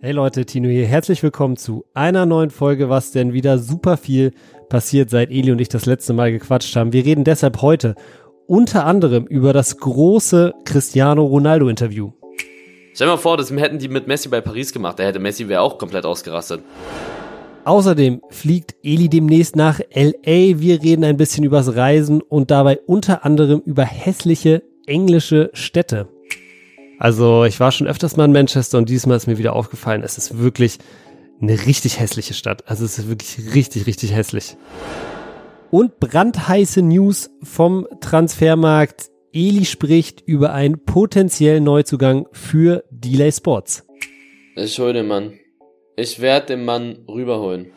Hey Leute, Tino hier. Herzlich willkommen zu einer neuen Folge, was denn wieder super viel passiert, seit Eli und ich das letzte Mal gequatscht haben. Wir reden deshalb heute unter anderem über das große Cristiano Ronaldo Interview. Stell dir mal vor, das hätten die mit Messi bei Paris gemacht. Da hätte Messi wäre auch komplett ausgerastet. Außerdem fliegt Eli demnächst nach LA. Wir reden ein bisschen übers Reisen und dabei unter anderem über hässliche englische Städte. Also ich war schon öfters mal in Manchester und diesmal ist mir wieder aufgefallen, es ist wirklich eine richtig hässliche Stadt. Also es ist wirklich richtig, richtig hässlich. Und brandheiße News vom Transfermarkt. Eli spricht über einen potenziellen Neuzugang für Delay Sports. Ich hol den Mann. Ich werde den Mann rüberholen.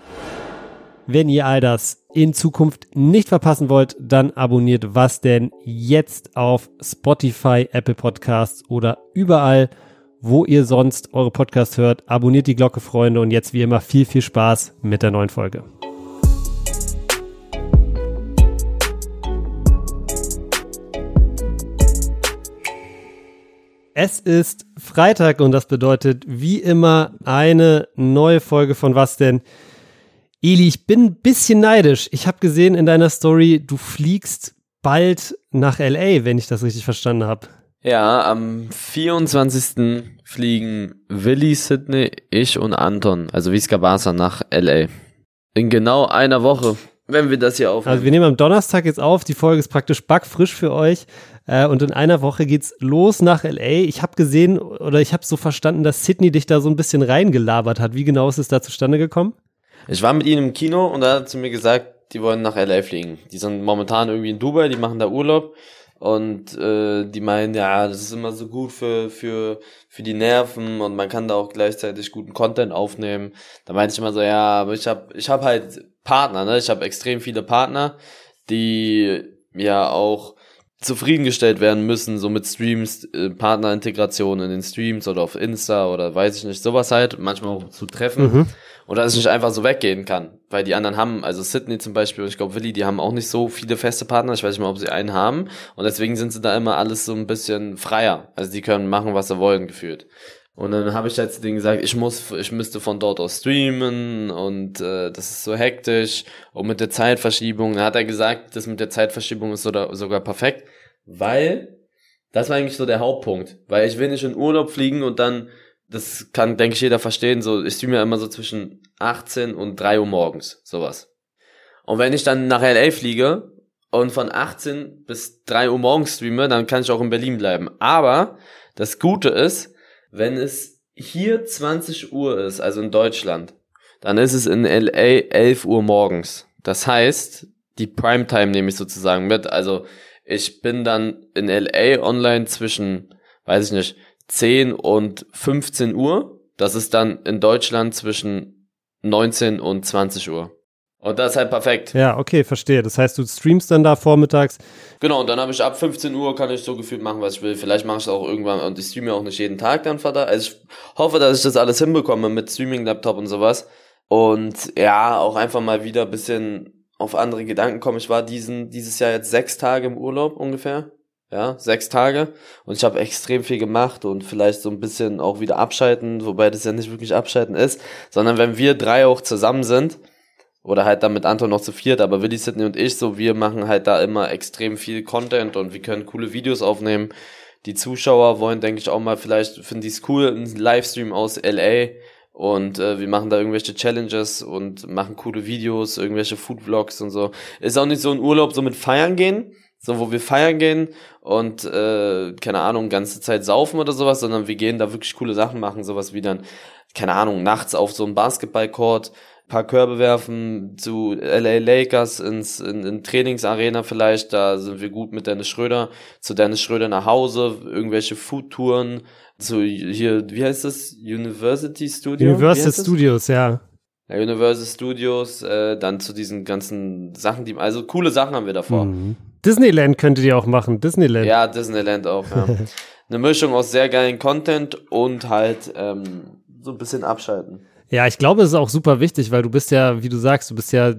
Wenn ihr all das in Zukunft nicht verpassen wollt, dann abonniert was denn jetzt auf Spotify, Apple Podcasts oder überall, wo ihr sonst eure Podcasts hört. Abonniert die Glocke, Freunde, und jetzt wie immer viel, viel Spaß mit der neuen Folge. Es ist Freitag und das bedeutet wie immer eine neue Folge von Was denn? Eli, ich bin ein bisschen neidisch. Ich habe gesehen in deiner Story, du fliegst bald nach LA, wenn ich das richtig verstanden habe. Ja, am 24. fliegen Willi, Sydney, ich und Anton, also Visca Barca, nach LA. In genau einer Woche, wenn wir das hier aufnehmen. Also wir nehmen am Donnerstag jetzt auf, die Folge ist praktisch backfrisch für euch. Äh, und in einer Woche geht's los nach LA. Ich habe gesehen oder ich habe so verstanden, dass Sydney dich da so ein bisschen reingelabert hat. Wie genau ist es da zustande gekommen? Ich war mit ihnen im Kino und da hat sie mir gesagt, die wollen nach LA fliegen. Die sind momentan irgendwie in Dubai, die machen da Urlaub und äh, die meinen, ja, das ist immer so gut für für für die Nerven und man kann da auch gleichzeitig guten Content aufnehmen. Da meinte ich immer so, ja, aber ich habe ich habe halt Partner, ne? Ich habe extrem viele Partner, die ja auch zufriedengestellt werden müssen, so mit Streams, äh, Partnerintegration in den Streams oder auf Insta oder weiß ich nicht, sowas halt, manchmal auch zu treffen. Mhm. Und dass ich nicht einfach so weggehen kann. Weil die anderen haben, also Sydney zum Beispiel und ich glaube Willi, die haben auch nicht so viele feste Partner. Ich weiß nicht mal, ob sie einen haben. Und deswegen sind sie da immer alles so ein bisschen freier. Also die können machen, was sie wollen, gefühlt. Und dann habe ich jetzt denen gesagt, ich muss, ich müsste von dort aus streamen und äh, das ist so hektisch. Und mit der Zeitverschiebung, dann hat er gesagt, das mit der Zeitverschiebung ist sogar, sogar perfekt, weil das war eigentlich so der Hauptpunkt. Weil ich will nicht in Urlaub fliegen und dann das kann, denke ich, jeder verstehen, so, ich streame ja immer so zwischen 18 und 3 Uhr morgens, sowas. Und wenn ich dann nach LA fliege und von 18 bis 3 Uhr morgens streame, dann kann ich auch in Berlin bleiben. Aber das Gute ist, wenn es hier 20 Uhr ist, also in Deutschland, dann ist es in LA 11 Uhr morgens. Das heißt, die Primetime nehme ich sozusagen mit. Also ich bin dann in LA online zwischen, weiß ich nicht, 10 und 15 Uhr. Das ist dann in Deutschland zwischen 19 und 20 Uhr. Und das ist halt perfekt. Ja, okay, verstehe. Das heißt, du streamst dann da vormittags. Genau, und dann habe ich ab 15 Uhr kann ich so gefühlt machen, was ich will. Vielleicht mache ich es auch irgendwann und ich streame auch nicht jeden Tag dann, Vater. Also ich hoffe, dass ich das alles hinbekomme mit Streaming-Laptop und sowas. Und ja, auch einfach mal wieder ein bisschen auf andere Gedanken kommen. Ich war diesen, dieses Jahr jetzt sechs Tage im Urlaub ungefähr ja, sechs Tage und ich habe extrem viel gemacht und vielleicht so ein bisschen auch wieder abschalten, wobei das ja nicht wirklich abschalten ist, sondern wenn wir drei auch zusammen sind oder halt dann mit Anton noch zu viert, aber Willi, Sidney und ich, so wir machen halt da immer extrem viel Content und wir können coole Videos aufnehmen. Die Zuschauer wollen, denke ich, auch mal vielleicht, finden die es cool, einen Livestream aus LA und äh, wir machen da irgendwelche Challenges und machen coole Videos, irgendwelche Food Vlogs und so. Ist auch nicht so ein Urlaub so mit feiern gehen, so wo wir feiern gehen und äh, keine Ahnung ganze Zeit saufen oder sowas, sondern wir gehen da wirklich coole Sachen machen, sowas wie dann keine Ahnung nachts auf so einem Basketballcourt paar Körbe werfen zu LA Lakers ins in, in Trainingsarena vielleicht, da sind wir gut mit Dennis Schröder, zu Dennis Schröder nach Hause, irgendwelche Foodtouren, zu hier, wie heißt das? University Studio? Universal Studios, ja. ja. Universal Studios, äh, dann zu diesen ganzen Sachen, die also coole Sachen haben wir davor. Mhm. Disneyland könntet ihr auch machen, Disneyland. Ja, Disneyland auch, ja. Eine Mischung aus sehr geilen Content und halt ähm, so ein bisschen abschalten. Ja, ich glaube, es ist auch super wichtig, weil du bist ja, wie du sagst, du bist ja äh,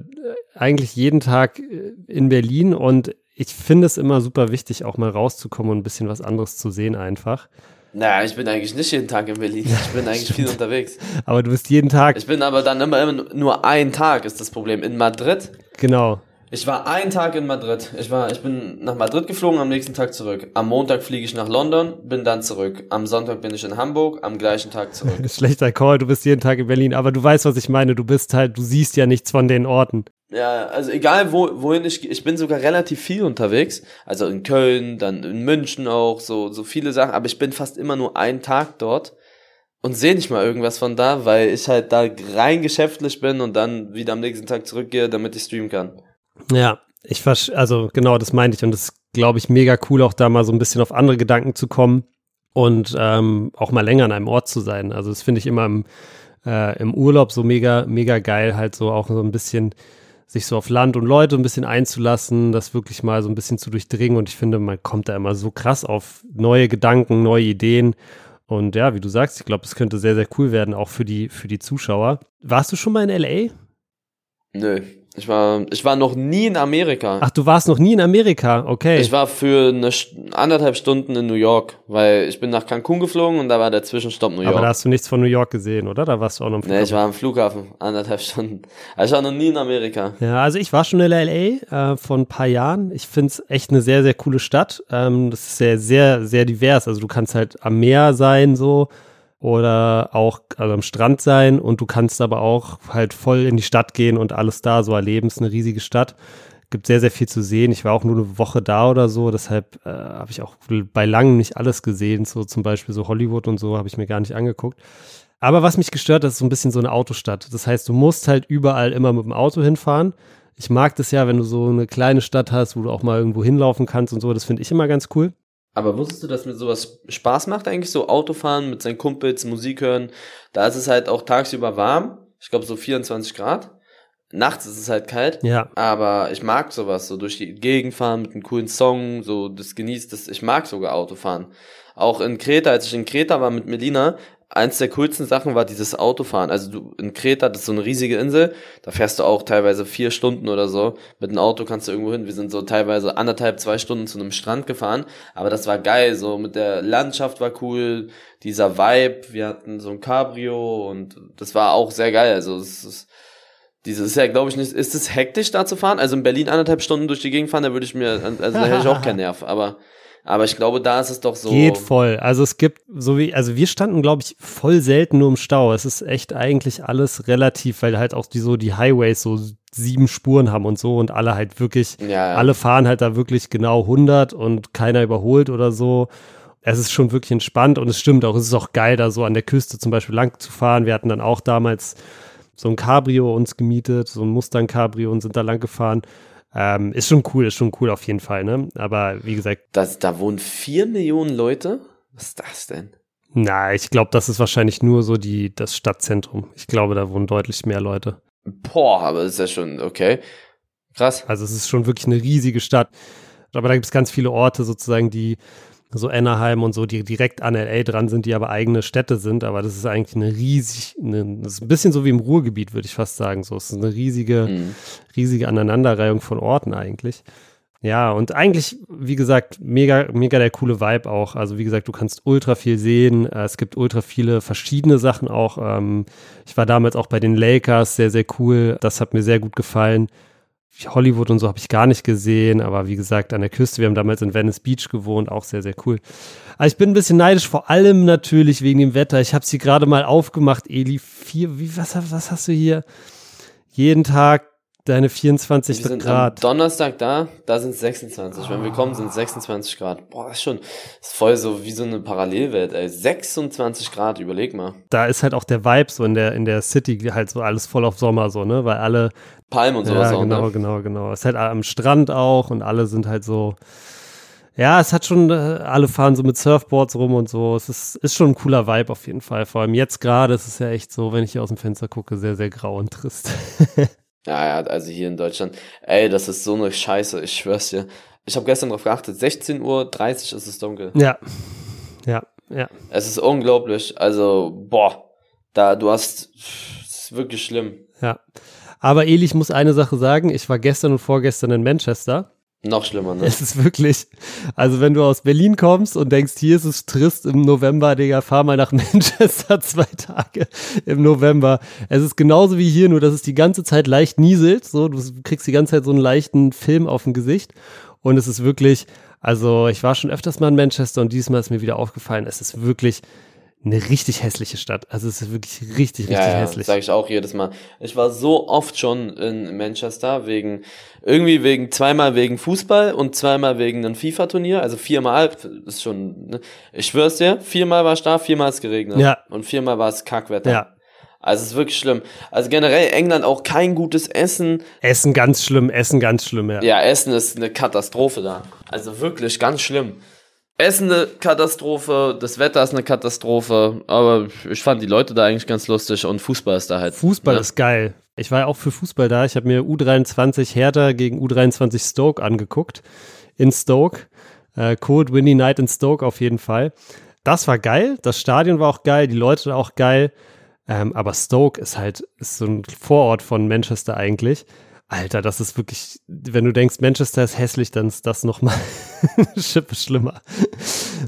eigentlich jeden Tag äh, in Berlin und ich finde es immer super wichtig, auch mal rauszukommen und ein bisschen was anderes zu sehen einfach. Naja, ich bin eigentlich nicht jeden Tag in Berlin. Ich bin eigentlich viel unterwegs. Aber du bist jeden Tag. Ich bin aber dann immer, immer nur ein Tag ist das Problem. In Madrid. Genau. Ich war einen Tag in Madrid. Ich war, ich bin nach Madrid geflogen, am nächsten Tag zurück. Am Montag fliege ich nach London, bin dann zurück. Am Sonntag bin ich in Hamburg, am gleichen Tag zurück. Schlechter Call, du bist jeden Tag in Berlin, aber du weißt, was ich meine. Du bist halt, du siehst ja nichts von den Orten. Ja, also egal wo, wohin ich, ich bin sogar relativ viel unterwegs. Also in Köln, dann in München auch, so, so viele Sachen. Aber ich bin fast immer nur einen Tag dort und sehe nicht mal irgendwas von da, weil ich halt da rein geschäftlich bin und dann wieder am nächsten Tag zurückgehe, damit ich streamen kann. Ja, ich also genau, das meinte ich und das glaube ich mega cool, auch da mal so ein bisschen auf andere Gedanken zu kommen und ähm, auch mal länger an einem Ort zu sein. Also das finde ich immer im, äh, im Urlaub so mega, mega geil, halt so auch so ein bisschen sich so auf Land und Leute ein bisschen einzulassen, das wirklich mal so ein bisschen zu durchdringen und ich finde, man kommt da immer so krass auf neue Gedanken, neue Ideen und ja, wie du sagst, ich glaube, es könnte sehr, sehr cool werden, auch für die, für die Zuschauer. Warst du schon mal in LA? Nö, ich war, ich war noch nie in Amerika. Ach, du warst noch nie in Amerika, okay. Ich war für eine anderthalb Stunden in New York, weil ich bin nach Cancun geflogen und da war der Zwischenstopp New York. Aber da hast du nichts von New York gesehen, oder? Da warst du auch noch am Flughafen. Nee, ich war am Flughafen, anderthalb Stunden. Also ich war noch nie in Amerika. Ja, also ich war schon in LA äh, vor ein paar Jahren. Ich find's echt eine sehr, sehr coole Stadt. Ähm, das ist sehr, sehr, sehr divers. Also du kannst halt am Meer sein, so oder auch also am Strand sein und du kannst aber auch halt voll in die Stadt gehen und alles da so erleben. Es ist eine riesige Stadt. Gibt sehr, sehr viel zu sehen. Ich war auch nur eine Woche da oder so, deshalb äh, habe ich auch bei langem nicht alles gesehen. So zum Beispiel so Hollywood und so habe ich mir gar nicht angeguckt. Aber was mich gestört hat, ist so ein bisschen so eine Autostadt. Das heißt, du musst halt überall immer mit dem Auto hinfahren. Ich mag das ja, wenn du so eine kleine Stadt hast, wo du auch mal irgendwo hinlaufen kannst und so. Das finde ich immer ganz cool. Aber wusstest du, dass mir sowas Spaß macht eigentlich? So Autofahren mit seinen Kumpels, Musik hören. Da ist es halt auch tagsüber warm. Ich glaube so 24 Grad. Nachts ist es halt kalt. Ja. Aber ich mag sowas, so durch die Gegend fahren mit einem coolen Song, so das genießt das. Ich mag sogar Autofahren. Auch in Kreta, als ich in Kreta war mit Melina, eins der coolsten Sachen war dieses Autofahren. Also du in Kreta, das ist so eine riesige Insel, da fährst du auch teilweise vier Stunden oder so. Mit einem Auto kannst du irgendwo hin. Wir sind so teilweise anderthalb, zwei Stunden zu einem Strand gefahren. Aber das war geil, so mit der Landschaft war cool, dieser Vibe. Wir hatten so ein Cabrio und das war auch sehr geil. Also es ist dieses ist ja, glaube ich, nicht. Ist es hektisch da zu fahren? Also in Berlin anderthalb Stunden durch die Gegend fahren, da würde ich mir, also da hätte ich auch keinen Nerv. Aber aber ich glaube, da ist es doch so. Geht voll. Also es gibt, so wie, also wir standen, glaube ich, voll selten nur im Stau. Es ist echt eigentlich alles relativ, weil halt auch die so die Highways so sieben Spuren haben und so und alle halt wirklich, ja, ja. alle fahren halt da wirklich genau 100 und keiner überholt oder so. Es ist schon wirklich entspannt und es stimmt auch, es ist auch geil, da so an der Küste zum Beispiel lang zu fahren. Wir hatten dann auch damals so ein Cabrio uns gemietet, so ein Mustang Cabrio und sind da lang gefahren. Ähm, ist schon cool, ist schon cool auf jeden Fall, ne? Aber wie gesagt. Das, da wohnen vier Millionen Leute? Was ist das denn? Na, ich glaube, das ist wahrscheinlich nur so die, das Stadtzentrum. Ich glaube, da wohnen deutlich mehr Leute. Boah, aber das ist ja schon, okay. Krass. Also es ist schon wirklich eine riesige Stadt. Aber da gibt es ganz viele Orte sozusagen, die so Anaheim und so, die direkt an LA dran sind, die aber eigene Städte sind. Aber das ist eigentlich eine riesig, eine, das ist ein bisschen so wie im Ruhrgebiet, würde ich fast sagen. So, es ist eine riesige, mhm. riesige Aneinanderreihung von Orten eigentlich. Ja, und eigentlich, wie gesagt, mega, mega der coole Vibe auch. Also, wie gesagt, du kannst ultra viel sehen. Äh, es gibt ultra viele verschiedene Sachen auch. Ähm, ich war damals auch bei den Lakers, sehr, sehr cool. Das hat mir sehr gut gefallen. Hollywood und so habe ich gar nicht gesehen, aber wie gesagt, an der Küste, wir haben damals in Venice Beach gewohnt, auch sehr, sehr cool. Aber ich bin ein bisschen neidisch, vor allem natürlich wegen dem Wetter. Ich habe sie gerade mal aufgemacht, Eli. Vier, wie, was, was hast du hier? Jeden Tag deine 24 wir sind Grad. Am Donnerstag da, da sind 26. Oh. Wenn wir kommen, sind 26 Grad. Boah, das ist schon, ist voll so wie so eine Parallelwelt, ey. 26 Grad, überleg mal. Da ist halt auch der Vibe so in der, in der City halt so alles voll auf Sommer so, ne, weil alle. Palmen und sowas ja, auch, genau, ne? genau, genau. Es ist halt am Strand auch und alle sind halt so, ja, es hat schon, äh, alle fahren so mit Surfboards rum und so. Es ist, ist schon ein cooler Vibe auf jeden Fall. Vor allem jetzt gerade ist es ja echt so, wenn ich hier aus dem Fenster gucke, sehr, sehr grau und trist. Ja, ja, also hier in Deutschland. Ey, das ist so eine Scheiße, ich schwör's dir. Ich habe gestern drauf geachtet, 16.30 Uhr ist es dunkel. Ja. Ja, ja. Es ist unglaublich. Also, boah, da, du hast, es ist wirklich schlimm. Ja. Aber Eli, ich muss eine Sache sagen. Ich war gestern und vorgestern in Manchester. Noch schlimmer, ne? Es ist wirklich, also wenn du aus Berlin kommst und denkst, hier ist es trist im November, Digga, fahr mal nach Manchester zwei Tage im November. Es ist genauso wie hier, nur dass es die ganze Zeit leicht nieselt, so, du kriegst die ganze Zeit so einen leichten Film auf dem Gesicht und es ist wirklich, also ich war schon öfters mal in Manchester und diesmal ist mir wieder aufgefallen, es ist wirklich eine richtig hässliche Stadt. Also es ist wirklich richtig, richtig ja, ja, hässlich. Sag ich auch jedes Mal. Ich war so oft schon in Manchester wegen irgendwie wegen zweimal wegen Fußball und zweimal wegen einem FIFA-Turnier. Also viermal ist schon. Ne? Ich schwör's dir, viermal war es da, viermal ist geregnet. Ja. Und viermal war es Kackwetter. Ja. Also es ist wirklich schlimm. Also generell England auch kein gutes Essen. Essen ganz schlimm, Essen ganz schlimm, ja. Ja, Essen ist eine Katastrophe da. Also wirklich ganz schlimm. Essen eine Katastrophe, das Wetter ist eine Katastrophe, aber ich fand die Leute da eigentlich ganz lustig und Fußball ist da halt. Fußball ne? ist geil. Ich war ja auch für Fußball da. Ich habe mir U23 Hertha gegen U23 Stoke angeguckt. In Stoke. Äh, Cold Windy Night in Stoke auf jeden Fall. Das war geil. Das Stadion war auch geil. Die Leute waren auch geil. Ähm, aber Stoke ist halt ist so ein Vorort von Manchester eigentlich. Alter, das ist wirklich, wenn du denkst, Manchester ist hässlich, dann ist das nochmal Schippe schlimmer.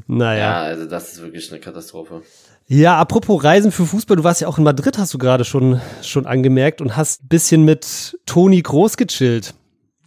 Naja. Ja, also das ist wirklich eine Katastrophe. Ja, apropos Reisen für Fußball, du warst ja auch in Madrid, hast du gerade schon, schon angemerkt und hast ein bisschen mit Toni Groß gechillt.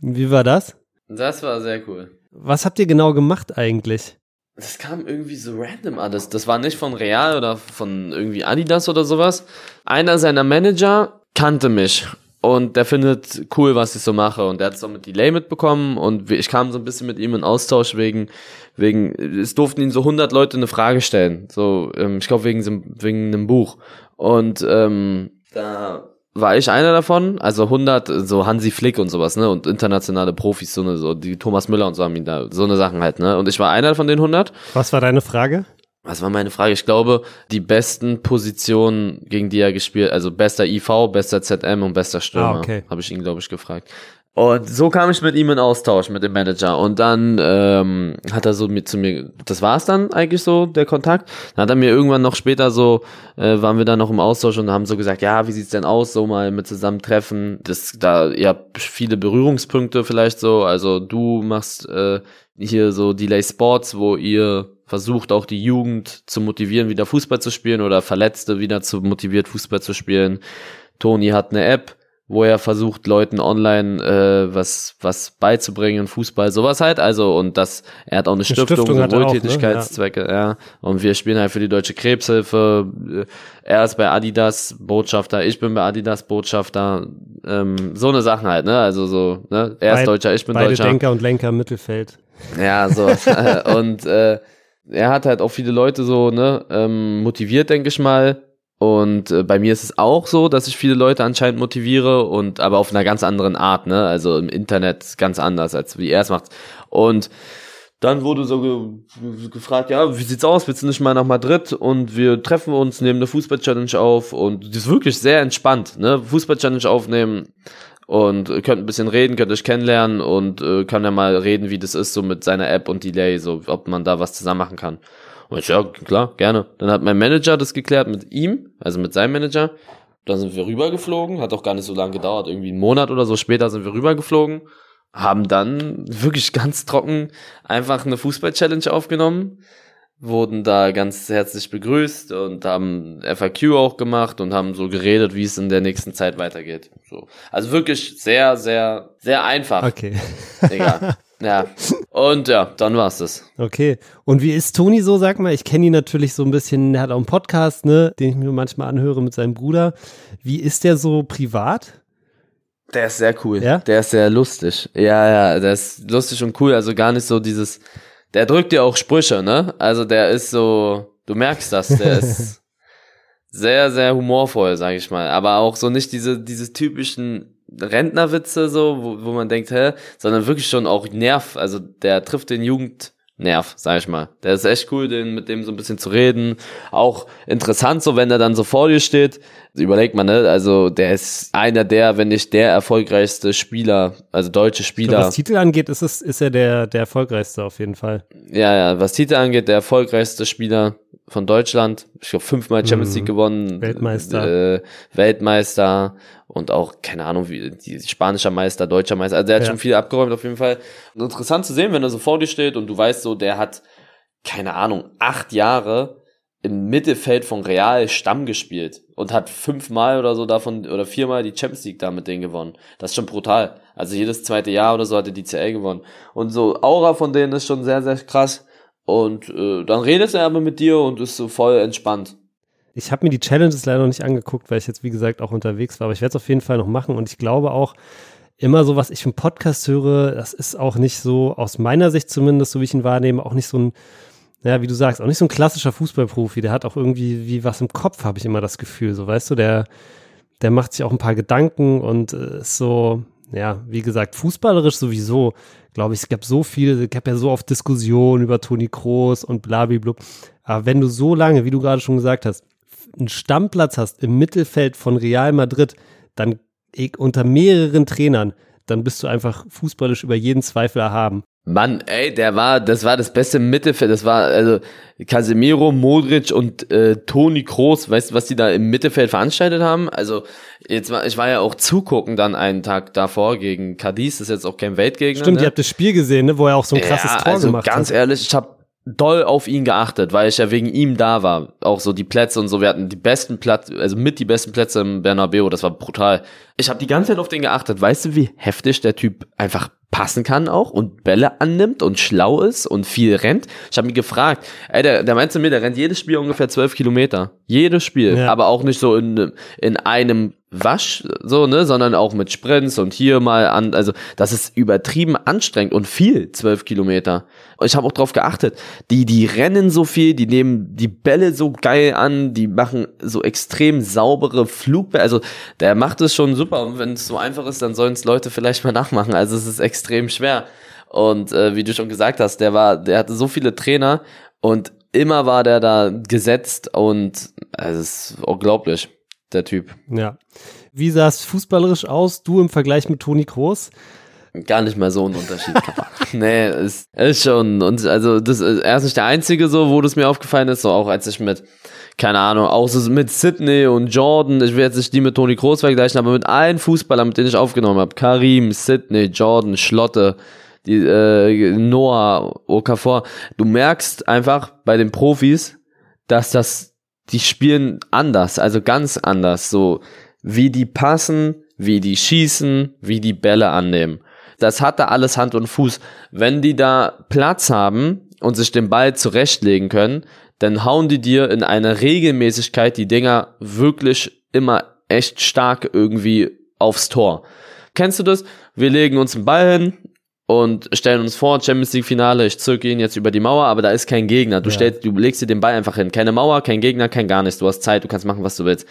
Wie war das? Das war sehr cool. Was habt ihr genau gemacht eigentlich? Das kam irgendwie so random alles. Das war nicht von Real oder von irgendwie Adidas oder sowas. Einer seiner Manager kannte mich und der findet cool, was ich so mache. Und der hat es auch mit Delay mitbekommen und ich kam so ein bisschen mit ihm in Austausch wegen, wegen, es durften ihn so 100 Leute eine Frage stellen. So, ähm, ich glaube wegen, wegen einem Buch. Und ähm, da war ich einer davon, also 100, so Hansi Flick und sowas, ne, und internationale Profis, so eine, so die Thomas Müller und so haben ihn da, so eine Sachen halt, ne, und ich war einer von den 100 Was war deine Frage? Was war meine Frage? Ich glaube, die besten Positionen, gegen die er gespielt, also bester IV, bester ZM und bester Stürmer, Ah, okay. habe ich ihn, glaube ich, gefragt. Und so kam ich mit ihm in Austausch, mit dem Manager. Und dann ähm, hat er so mit zu mir, das war's dann eigentlich so, der Kontakt. Dann hat er mir irgendwann noch später so, äh, waren wir dann noch im Austausch und haben so gesagt, ja, wie sieht's denn aus, so mal mit zusammentreffen. Das, da, ihr habt viele Berührungspunkte vielleicht so. Also du machst äh, hier so Delay Sports, wo ihr versucht auch die Jugend zu motivieren, wieder Fußball zu spielen oder Verletzte wieder zu motiviert Fußball zu spielen. Toni hat eine App, wo er versucht Leuten online äh, was was beizubringen, Fußball, sowas halt. Also und das er hat auch eine, Stiftung, Stiftung er auch, ne? Wohltätigkeitszwecke, ja. Und wir spielen halt für die Deutsche Krebshilfe. Äh, Er ist bei Adidas Botschafter, ich bin bei Adidas Botschafter. Ähm, so eine Sachen halt, ne? Also so, ne? Er ist Deutscher, ich bin Beide Deutscher. Denker und Lenker im Mittelfeld. Ja, so. und äh, er hat halt auch viele Leute so, ne, ähm, motiviert, denke ich mal. Und äh, bei mir ist es auch so, dass ich viele Leute anscheinend motiviere und aber auf einer ganz anderen Art, ne? Also im Internet ganz anders, als wie er es macht. Und dann wurde so ge gefragt, ja, wie sieht's aus? Willst du nicht mal nach Madrid? Und wir treffen uns, nehmen eine Fußball-Challenge auf und die ist wirklich sehr entspannt, ne? Fußball-Challenge aufnehmen und äh, könnt ein bisschen reden, könnt euch kennenlernen und äh, kann ja mal reden, wie das ist, so mit seiner App und Delay, so ob man da was zusammen machen kann. Und ich, ja, klar, gerne. Dann hat mein Manager das geklärt mit ihm, also mit seinem Manager. Dann sind wir rübergeflogen, hat auch gar nicht so lange gedauert, irgendwie einen Monat oder so später sind wir rübergeflogen, haben dann wirklich ganz trocken einfach eine Fußball-Challenge aufgenommen, wurden da ganz herzlich begrüßt und haben FAQ auch gemacht und haben so geredet, wie es in der nächsten Zeit weitergeht. So. Also wirklich sehr, sehr, sehr einfach. Okay. Digga. ja. Und ja, dann war's das. Okay. Und wie ist Toni so, sag mal? Ich kenne ihn natürlich so ein bisschen, er hat auch einen Podcast, ne, den ich mir manchmal anhöre mit seinem Bruder. Wie ist der so privat? Der ist sehr cool. Ja? Der ist sehr lustig. Ja, ja, der ist lustig und cool. Also gar nicht so dieses. Der drückt dir auch Sprüche, ne? Also der ist so. Du merkst das. Der ist sehr, sehr humorvoll, sag ich mal. Aber auch so nicht diese, diese typischen Rentnerwitze, so, wo, wo man denkt, hä? Sondern wirklich schon auch Nerv. Also der trifft den Jugendnerv, sag ich mal. Der ist echt cool, den, mit dem so ein bisschen zu reden. Auch interessant, so wenn er dann so vor dir steht. Überlegt man, ne? Also der ist einer der, wenn nicht der erfolgreichste Spieler, also deutsche Spieler. Was Titel angeht, ist, es, ist er der, der erfolgreichste auf jeden Fall. Ja, ja, was Titel angeht, der erfolgreichste Spieler von Deutschland. Ich glaube, fünfmal Champions Mhm. League gewonnen. Weltmeister. Äh, Weltmeister. Und auch, keine Ahnung, wie die spanischer Meister, deutscher Meister, also der hat Ja. schon viel abgeräumt auf jeden Fall. Und interessant zu sehen, wenn er so vor dir steht und du weißt so, der hat, keine Ahnung, acht Jahre im Mittelfeld von Real Stamm gespielt und hat fünfmal oder so davon oder viermal die Champions League da mit denen gewonnen. Das ist schon brutal. Also jedes zweite Jahr oder so hat er die CL gewonnen. Und so Aura von denen ist schon sehr, sehr krass. Und äh, dann redet er aber mit dir und ist so voll entspannt. Ich habe mir die Challenges leider noch nicht angeguckt, weil ich jetzt, wie gesagt, auch unterwegs war. Aber ich werde es auf jeden Fall noch machen. Und ich glaube auch, immer so, was ich im Podcast höre, das ist auch nicht so, aus meiner Sicht zumindest, so wie ich ihn wahrnehme, auch nicht so ein, ja, wie du sagst, auch nicht so ein klassischer Fußballprofi. Der hat auch irgendwie wie was im Kopf, habe ich immer das Gefühl. So, weißt du, der, der macht sich auch ein paar Gedanken und äh, ist so, ja, wie gesagt, fußballerisch sowieso, glaube ich, es gab so viel, es gab ja so oft Diskussionen über Toni Kroos und blablablub. Aber wenn du so lange, wie du gerade schon gesagt hast, einen Stammplatz hast im Mittelfeld von Real Madrid, dann unter mehreren Trainern, dann bist du einfach fußballisch über jeden Zweifel erhaben. Mann, ey, der war, das war das beste Mittelfeld. Das war also Casemiro, Modric und äh, Toni Kroos. Weißt du, was die da im Mittelfeld veranstaltet haben? Also jetzt war, ich war ja auch zugucken dann einen Tag davor gegen Cadiz. Das ist jetzt auch kein Weltgegner. Stimmt, ne? ihr habt das Spiel gesehen, ne, wo er auch so ein krasses ja, Tor also gemacht ganz hat. ehrlich, ich habe doll auf ihn geachtet, weil ich ja wegen ihm da war. Auch so die Plätze und so. Wir hatten die besten Plätze, also mit die besten Plätze im Bernabeu. Das war brutal. Ich habe die ganze Zeit auf den geachtet. Weißt du, wie heftig der Typ einfach passen kann auch und Bälle annimmt und schlau ist und viel rennt. Ich habe mich gefragt, ey, der, der meinte mir, der rennt jedes Spiel ungefähr zwölf Kilometer. Jedes Spiel. Ja. Aber auch nicht so in, in einem Wasch, so, ne, sondern auch mit Sprints und hier mal an, also das ist übertrieben anstrengend und viel, zwölf Kilometer. Ich habe auch drauf geachtet, die, die rennen so viel, die nehmen die Bälle so geil an, die machen so extrem saubere Flugbälle, also der macht es schon super und wenn es so einfach ist, dann sollen es Leute vielleicht mal nachmachen, also es ist extrem schwer. Und äh, wie du schon gesagt hast, der war, der hatte so viele Trainer und immer war der da gesetzt und also es ist unglaublich, der Typ. Ja. Wie sah es fußballerisch aus, du im Vergleich mit Toni Kroos? Gar nicht mal so ein Unterschied. nee, ist, ist schon. Und also das ist er ist nicht der einzige so, wo das mir aufgefallen ist, so auch als ich mit, keine Ahnung, auch so mit Sydney und Jordan, ich will jetzt nicht die mit Toni Kroos vergleichen, aber mit allen Fußballern, mit denen ich aufgenommen habe, Karim, Sydney, Jordan, Schlotte, die, äh, Noah, Okafor, du merkst einfach bei den Profis, dass das, die spielen anders, also ganz anders, so wie die passen, wie die schießen, wie die Bälle annehmen. Das hat da alles Hand und Fuß. Wenn die da Platz haben und sich den Ball zurechtlegen können, dann hauen die dir in einer Regelmäßigkeit die Dinger wirklich immer echt stark irgendwie aufs Tor. Kennst du das? Wir legen uns einen Ball hin und stellen uns vor, Champions League Finale, ich zirke ihn jetzt über die Mauer, aber da ist kein Gegner. Du Ja. stellst, du legst dir den Ball einfach hin. Keine Mauer, kein Gegner, kein gar nichts. Du hast Zeit, du kannst machen, was du willst.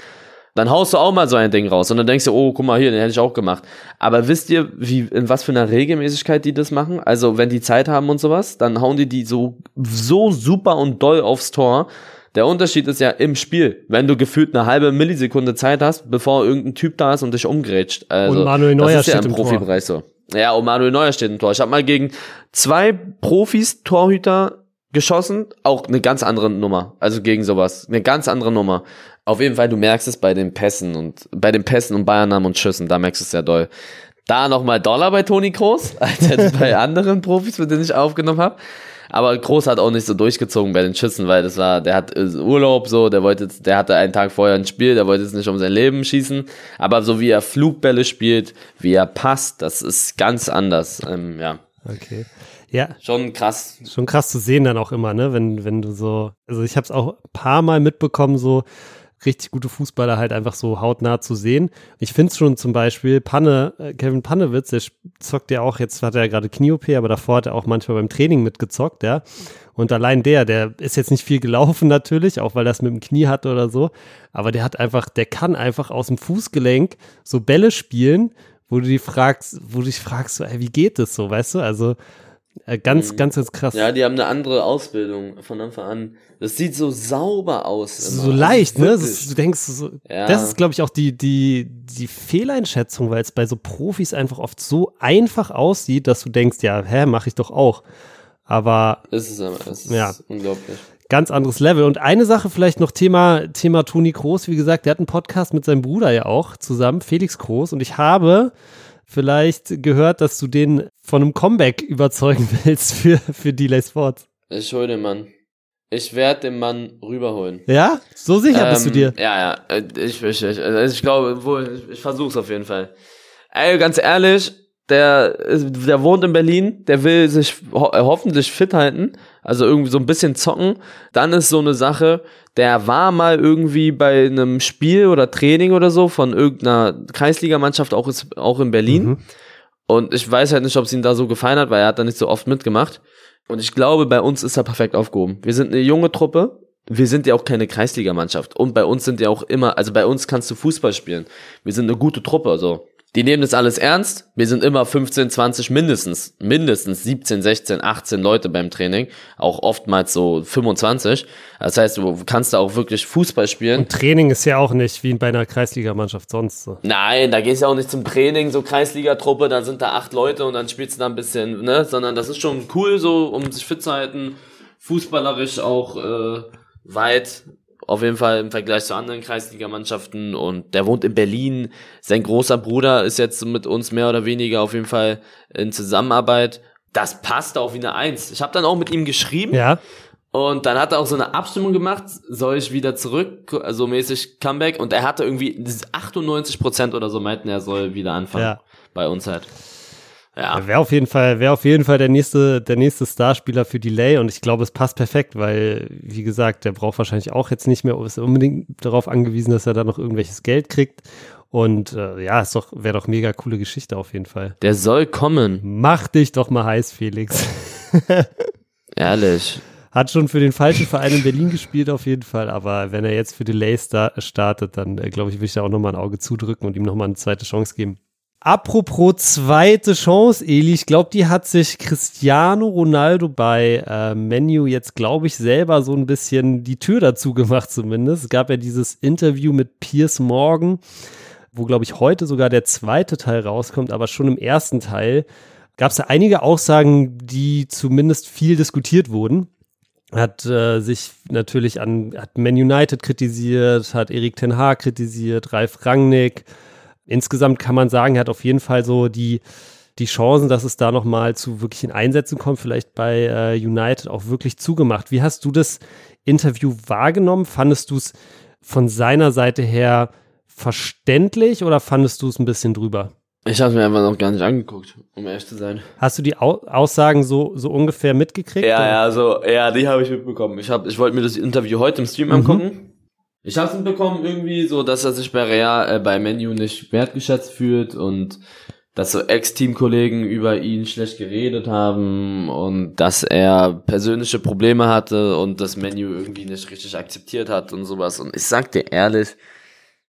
Dann haust du auch mal so ein Ding raus und dann denkst du, oh, guck mal hier, den hätte ich auch gemacht. Aber wisst ihr, wie, in was für einer Regelmäßigkeit die das machen? Also, wenn die Zeit haben und sowas, dann hauen die die so, so super und doll aufs Tor. Der Unterschied ist ja im Spiel, wenn du gefühlt eine halbe Millisekunde Zeit hast, bevor irgendein Typ da ist und dich umgrätscht. Also, Und Manuel Neuer das ist ja im im. Profibereich so. Ja, und Manuel Neuer steht im Tor. Ich habe mal gegen zwei Profis, Torhüter geschossen, auch eine ganz andere Nummer. Also gegen sowas. Eine ganz andere Nummer. Auf jeden Fall, du merkst es bei den Pässen und bei den Pässen und Bayernnamen und Schüssen, da merkst du es sehr doll. Da nochmal Dollar bei Toni Kroos, als bei anderen Profis, mit denen ich aufgenommen habe. Aber Groß hat auch nicht so durchgezogen bei den Schüssen, weil das war, der hat äh, Urlaub so, der wollte der hatte einen Tag vorher ein Spiel, der wollte jetzt nicht um sein Leben schießen. Aber so wie er Flugbälle spielt, wie er passt, das ist ganz anders. Ähm, ja, Okay. Ja, schon krass. schon krass zu sehen dann auch immer, ne, wenn, wenn du so, also ich habe es auch ein paar Mal mitbekommen, so richtig gute Fußballer halt einfach so hautnah zu sehen. Ich finde es schon zum Beispiel, Panne, äh, Kevin Pannewitz, der zockt ja auch, jetzt hat er ja gerade Knie-OP, aber davor hat er auch manchmal beim Training mitgezockt, ja. Und allein der, der ist jetzt nicht viel gelaufen natürlich, auch weil er es mit dem Knie hatte oder so, aber der hat einfach, der kann einfach aus dem Fußgelenk so Bälle spielen, wo du dich fragst, wo du dich fragst, ey, wie geht das so, weißt du? Also ganz, Mhm. ganz, ganz krass. Ja, die haben eine andere Ausbildung von Anfang an. Das sieht so sauber aus. immer. so Also leicht, ne? Das du denkst so, Ja. das ist, glaube ich, auch die, die, die Fehleinschätzung, weil es bei so Profis einfach oft so einfach aussieht, dass du denkst, ja, hä, mache ich doch auch. Aber ist, aber- das ist Ja. unglaublich. ganz anderes Level. Und eine Sache vielleicht noch Thema, Thema Toni Kroos. Wie gesagt, der hat einen Podcast mit seinem Bruder ja auch zusammen, Felix Kroos. Und ich habe vielleicht gehört, dass du den von einem Comeback überzeugen willst für, für Delay Sports. Ich hol den Mann. Ich werde den Mann rüberholen. Ja? So sicher ähm, bist du dir? Ja, ja. Äh, ich, ich, ich, also ich glaube, wohl, ich, ich versuch's auf jeden Fall. Ey, ganz ehrlich, der, der wohnt in Berlin, der will sich ho hoffentlich fit halten, also irgendwie so ein bisschen zocken. Dann ist so eine Sache, der war mal irgendwie bei einem Spiel oder Training oder so von irgendeiner Kreisligamannschaft auch, ist, auch in Berlin. Mhm. Und ich weiß halt nicht, ob es ihm da so gefallen hat, weil er hat da nicht so oft mitgemacht. Und ich glaube, bei uns ist er perfekt aufgehoben. Wir sind eine junge Truppe. Wir sind ja auch keine Kreisligamannschaft. Und bei uns sind ja auch immer, also bei uns kannst du Fußball spielen. Wir sind eine gute Truppe, so. Die nehmen das alles ernst. Wir sind immer 15, 20, mindestens, mindestens 17, 16, 18 Leute beim Training. Auch oftmals so 25. Das heißt, du kannst da auch wirklich Fußball spielen. Und Training ist ja auch nicht wie bei einer Kreisligamannschaft sonst so. Nein, da gehst du ja auch nicht zum Training, so Kreisligatruppe, da sind da acht Leute und dann spielst du da ein bisschen, ne, sondern das ist schon cool so, um sich fit zu halten. Fußballerisch auch äh, weit auf jeden Fall im Vergleich zu anderen Kreisligamannschaften und der wohnt in Berlin. Sein großer Bruder ist jetzt mit uns mehr oder weniger auf jeden Fall in Zusammenarbeit. Das passt auch wie eine Eins. Ich habe dann auch mit ihm geschrieben. Ja. Und dann hat er auch so eine Abstimmung gemacht, soll ich wieder zurück, also mäßig Comeback. Und er hatte irgendwie 98 Prozent oder so meinten, er soll wieder anfangen. Ja. Bei uns halt. Ja. Wäre auf jeden Fall, wäre auf jeden Fall der nächste, der nächste Starspieler für Delay und ich glaube, es passt perfekt, weil, wie gesagt, der braucht wahrscheinlich auch jetzt nicht mehr, ist unbedingt darauf angewiesen, dass er da noch irgendwelches Geld kriegt. Und äh, ja, ist doch, wäre doch mega coole Geschichte auf jeden Fall. Der soll kommen. Mach dich doch mal heiß, Felix. Ehrlich. Hat schon für den falschen Verein in Berlin gespielt, auf jeden Fall. Aber wenn er jetzt für Delay startet, dann äh, glaube ich, will ich da auch nochmal ein Auge zudrücken und ihm nochmal eine zweite Chance geben. Apropos zweite Chance, Eli, ich glaube, die hat sich Cristiano Ronaldo bei äh, Menu jetzt, glaube ich, selber so ein bisschen die Tür dazu gemacht, zumindest. Es gab ja dieses Interview mit Piers Morgan, wo, glaube ich, heute sogar der zweite Teil rauskommt, aber schon im ersten Teil gab es da einige Aussagen, die zumindest viel diskutiert wurden. Hat äh, sich natürlich an, hat Man United kritisiert, hat Erik Ten Haag kritisiert, Ralf Rangnick, insgesamt kann man sagen, er hat auf jeden Fall so die, die Chancen, dass es da nochmal zu wirklichen Einsätzen kommt, vielleicht bei äh, United auch wirklich zugemacht. Wie hast du das Interview wahrgenommen? Fandest du es von seiner Seite her verständlich oder fandest du es ein bisschen drüber? Ich habe mir einfach noch gar nicht angeguckt, um ehrlich zu sein. Hast du die Au Aussagen so, so ungefähr mitgekriegt? Ja, oder? ja, so, ja, die habe ich mitbekommen. Ich, hab, ich wollte mir das Interview heute im Stream mhm. angucken. Ich hab's mitbekommen irgendwie so, dass er sich bei Real, äh, bei Menu nicht wertgeschätzt fühlt und dass so Ex-Teamkollegen über ihn schlecht geredet haben und dass er persönliche Probleme hatte und das Menu irgendwie nicht richtig akzeptiert hat und sowas. Und ich sag dir ehrlich,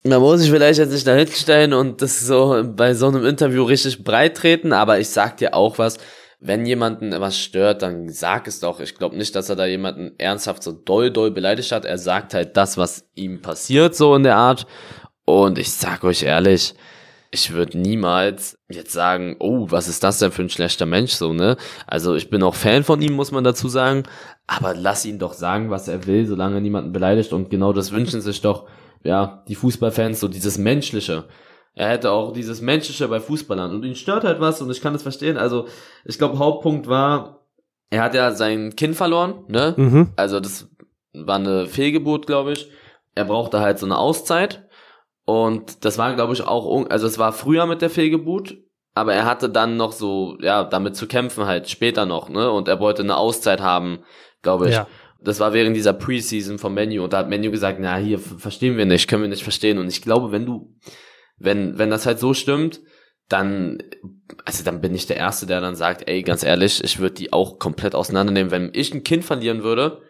man muss sich vielleicht jetzt nicht dahin stellen und das so bei so einem Interview richtig breit treten, aber ich sag dir auch was, wenn jemanden was stört, dann sag es doch. Ich glaube nicht, dass er da jemanden ernsthaft so doll, doll beleidigt hat. Er sagt halt das, was ihm passiert, so in der Art. Und ich sag euch ehrlich, ich würde niemals jetzt sagen, oh, was ist das denn für ein schlechter Mensch, so, ne? Also ich bin auch Fan von ihm, muss man dazu sagen. Aber lass ihn doch sagen, was er will, solange niemanden beleidigt. Und genau das wünschen sich doch, ja, die Fußballfans, so dieses Menschliche. Er hätte auch dieses Menschliche bei Fußballern und ihn stört halt was und ich kann das verstehen. Also ich glaube, Hauptpunkt war, er hat ja sein Kind verloren, ne? Mhm. Also das war eine Fehlgeburt, glaube ich. Er brauchte halt so eine Auszeit und das war, glaube ich, auch, also es war früher mit der Fehlgeburt, aber er hatte dann noch so, ja, damit zu kämpfen halt, später noch, ne? Und er wollte eine Auszeit haben, glaube ich. Ja. Das war während dieser Preseason vom Menu und da hat Menu gesagt, na, hier verstehen wir nicht, können wir nicht verstehen. Und ich glaube, wenn du, wenn, wenn das halt so stimmt, dann, also dann bin ich der Erste, der dann sagt, ey, ganz ehrlich, ich würde die auch komplett auseinandernehmen. Wenn ich ein Kind verlieren würde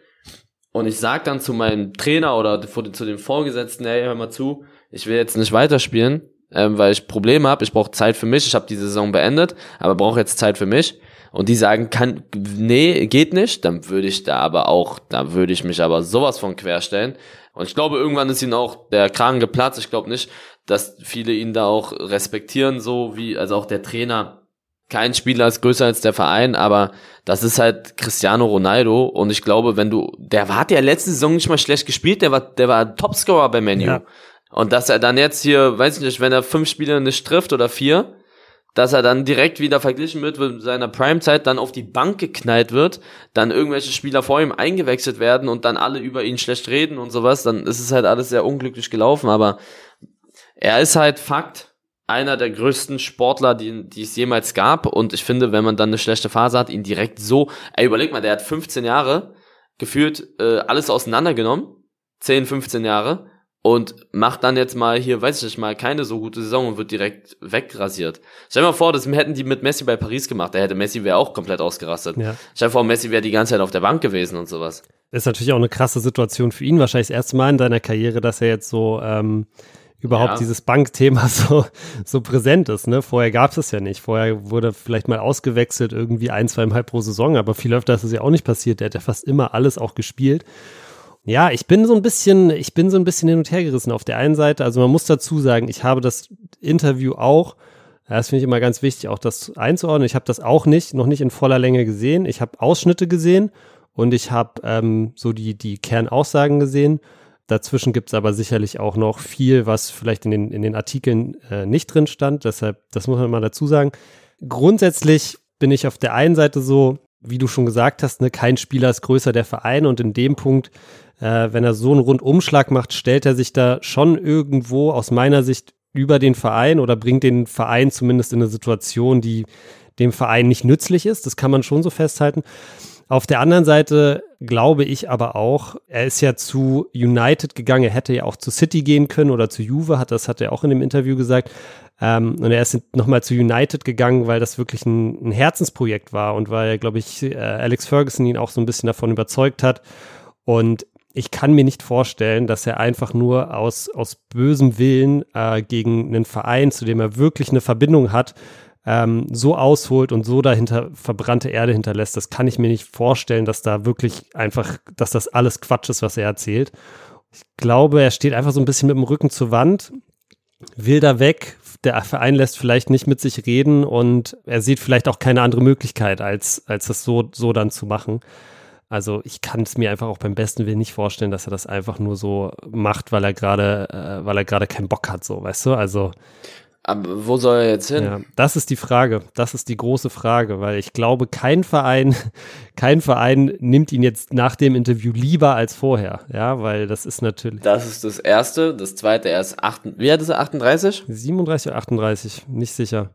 und ich sag dann zu meinem Trainer oder zu dem Vorgesetzten, ey, hör mal zu, ich will jetzt nicht weiterspielen, ähm, weil ich Probleme habe, ich brauche Zeit für mich, ich habe die Saison beendet, aber brauche jetzt Zeit für mich. Und die sagen, kann, nee, geht nicht, dann würde ich da aber auch, da würde ich mich aber sowas von querstellen. Und ich glaube, irgendwann ist ihnen auch der Kragen geplatzt. Ich glaube nicht, dass viele ihn da auch respektieren, so wie, also auch der Trainer kein Spieler ist größer als der Verein, aber das ist halt Cristiano Ronaldo und ich glaube, wenn du, der hat ja letzte Saison nicht mal schlecht gespielt, der war, der war Topscorer bei Menu. Ja. Und dass er dann jetzt hier, weiß ich nicht, wenn er fünf Spiele nicht trifft oder vier, dass er dann direkt wieder verglichen wird mit seiner Primezeit, dann auf die Bank geknallt wird, dann irgendwelche Spieler vor ihm eingewechselt werden und dann alle über ihn schlecht reden und sowas, dann ist es halt alles sehr unglücklich gelaufen, aber er ist halt Fakt einer der größten Sportler, die, die es jemals gab. Und ich finde, wenn man dann eine schlechte Phase hat, ihn direkt so, ey, überleg mal, der hat 15 Jahre gefühlt äh, alles auseinandergenommen. 10, 15 Jahre. Und macht dann jetzt mal hier, weiß ich nicht mal, keine so gute Saison und wird direkt wegrasiert. Stell dir mal vor, das hätten die mit Messi bei Paris gemacht. Da hätte Messi wäre auch komplett ausgerastet. Ja. Stell dir vor, Messi wäre die ganze Zeit auf der Bank gewesen und sowas. Das ist natürlich auch eine krasse Situation für ihn. Wahrscheinlich das erste Mal in seiner Karriere, dass er jetzt so ähm, überhaupt ja. dieses Bankthema so, so präsent ist. Ne? Vorher gab es es ja nicht. Vorher wurde vielleicht mal ausgewechselt, irgendwie ein, zweimal pro Saison, aber viel öfter ist es ja auch nicht passiert. Der hat ja fast immer alles auch gespielt. Ja, ich bin so ein bisschen, ich bin so ein bisschen hin und her gerissen auf der einen Seite. Also man muss dazu sagen, ich habe das Interview auch, das finde ich immer ganz wichtig, auch das einzuordnen. Ich habe das auch nicht, noch nicht in voller Länge gesehen. Ich habe Ausschnitte gesehen und ich habe ähm, so die, die Kernaussagen gesehen. Dazwischen gibt es aber sicherlich auch noch viel, was vielleicht in den, in den Artikeln äh, nicht drin stand. Deshalb, das muss man mal dazu sagen. Grundsätzlich bin ich auf der einen Seite so, wie du schon gesagt hast, ne, kein Spieler ist größer der Verein und in dem Punkt, äh, wenn er so einen Rundumschlag macht, stellt er sich da schon irgendwo aus meiner Sicht über den Verein oder bringt den Verein zumindest in eine Situation, die dem Verein nicht nützlich ist. Das kann man schon so festhalten. Auf der anderen Seite glaube ich aber auch, er ist ja zu United gegangen, er hätte ja auch zu City gehen können oder zu Juve, hat das hat er auch in dem Interview gesagt. Ähm, und er ist nochmal zu United gegangen, weil das wirklich ein, ein Herzensprojekt war und weil, glaube ich, äh, Alex Ferguson ihn auch so ein bisschen davon überzeugt hat. Und ich kann mir nicht vorstellen, dass er einfach nur aus, aus bösem Willen äh, gegen einen Verein, zu dem er wirklich eine Verbindung hat, ähm, so ausholt und so dahinter verbrannte Erde hinterlässt, das kann ich mir nicht vorstellen, dass da wirklich einfach, dass das alles Quatsch ist, was er erzählt. Ich glaube, er steht einfach so ein bisschen mit dem Rücken zur Wand, will da weg. Der Verein lässt vielleicht nicht mit sich reden und er sieht vielleicht auch keine andere Möglichkeit, als, als das so, so dann zu machen. Also ich kann es mir einfach auch beim besten Willen nicht vorstellen, dass er das einfach nur so macht, weil er gerade, äh, weil er gerade keinen Bock hat, so, weißt du? Also aber wo soll er jetzt hin? Ja, das ist die Frage. Das ist die große Frage, weil ich glaube, kein Verein, kein Verein nimmt ihn jetzt nach dem Interview lieber als vorher. Ja, weil das ist natürlich. Das ist das erste. Das zweite, er ist 8, wie ist er? 38? 37 oder 38, nicht sicher.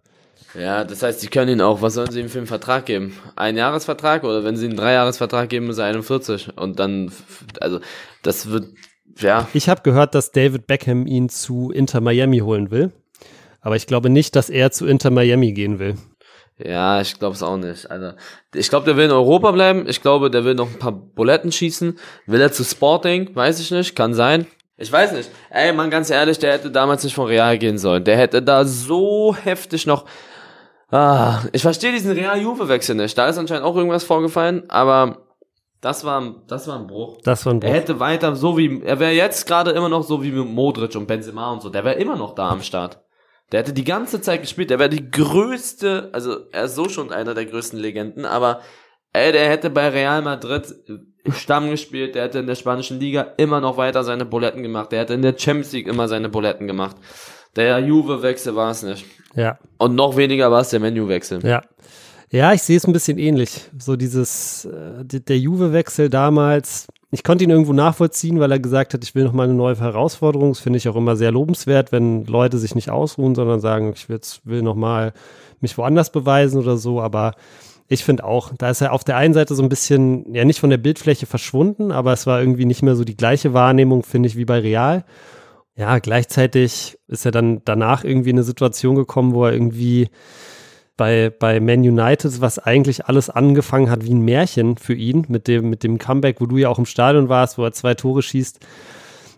Ja, das heißt, sie können ihn auch, was sollen sie ihm für einen Vertrag geben? Ein Jahresvertrag oder wenn sie einen Dreijahresvertrag geben, ist er 41 und dann, also, das wird, ja. Ich habe gehört, dass David Beckham ihn zu Inter Miami holen will. Aber ich glaube nicht, dass er zu Inter Miami gehen will. Ja, ich glaube es auch nicht. Also, ich glaube, der will in Europa bleiben. Ich glaube, der will noch ein paar Buletten schießen. Will er zu Sporting? Weiß ich nicht. Kann sein. Ich weiß nicht. Ey, man, ganz ehrlich, der hätte damals nicht von Real gehen sollen. Der hätte da so heftig noch. Ah, ich verstehe diesen Real-Juve-Wechsel nicht. Da ist anscheinend auch irgendwas vorgefallen, aber das war, das war ein Bruch. Das war ein Bruch. Er hätte weiter so wie, er wäre jetzt gerade immer noch so wie mit Modric und Benzema und so. Der wäre immer noch da am Start. Der hätte die ganze Zeit gespielt. Der wäre die größte, also er ist so schon einer der größten Legenden, aber ey, der hätte bei Real Madrid Stamm gespielt, der hätte in der spanischen Liga immer noch weiter seine Buletten gemacht. Der hätte in der Champions League immer seine Buletten gemacht. Der Juve-Wechsel war es nicht. Ja. Und noch weniger war es der Menu-Wechsel. Ja. Ja, ich sehe es ein bisschen ähnlich. So dieses, äh, der Juve-Wechsel damals, ich konnte ihn irgendwo nachvollziehen, weil er gesagt hat, ich will noch mal eine neue Herausforderung. Das finde ich auch immer sehr lobenswert, wenn Leute sich nicht ausruhen, sondern sagen, ich will noch mal mich woanders beweisen oder so. Aber ich finde auch, da ist er auf der einen Seite so ein bisschen, ja nicht von der Bildfläche verschwunden, aber es war irgendwie nicht mehr so die gleiche Wahrnehmung, finde ich, wie bei Real. Ja, gleichzeitig ist er dann danach irgendwie in eine Situation gekommen, wo er irgendwie bei, bei Man United, was eigentlich alles angefangen hat wie ein Märchen für ihn, mit dem, mit dem Comeback, wo du ja auch im Stadion warst, wo er zwei Tore schießt.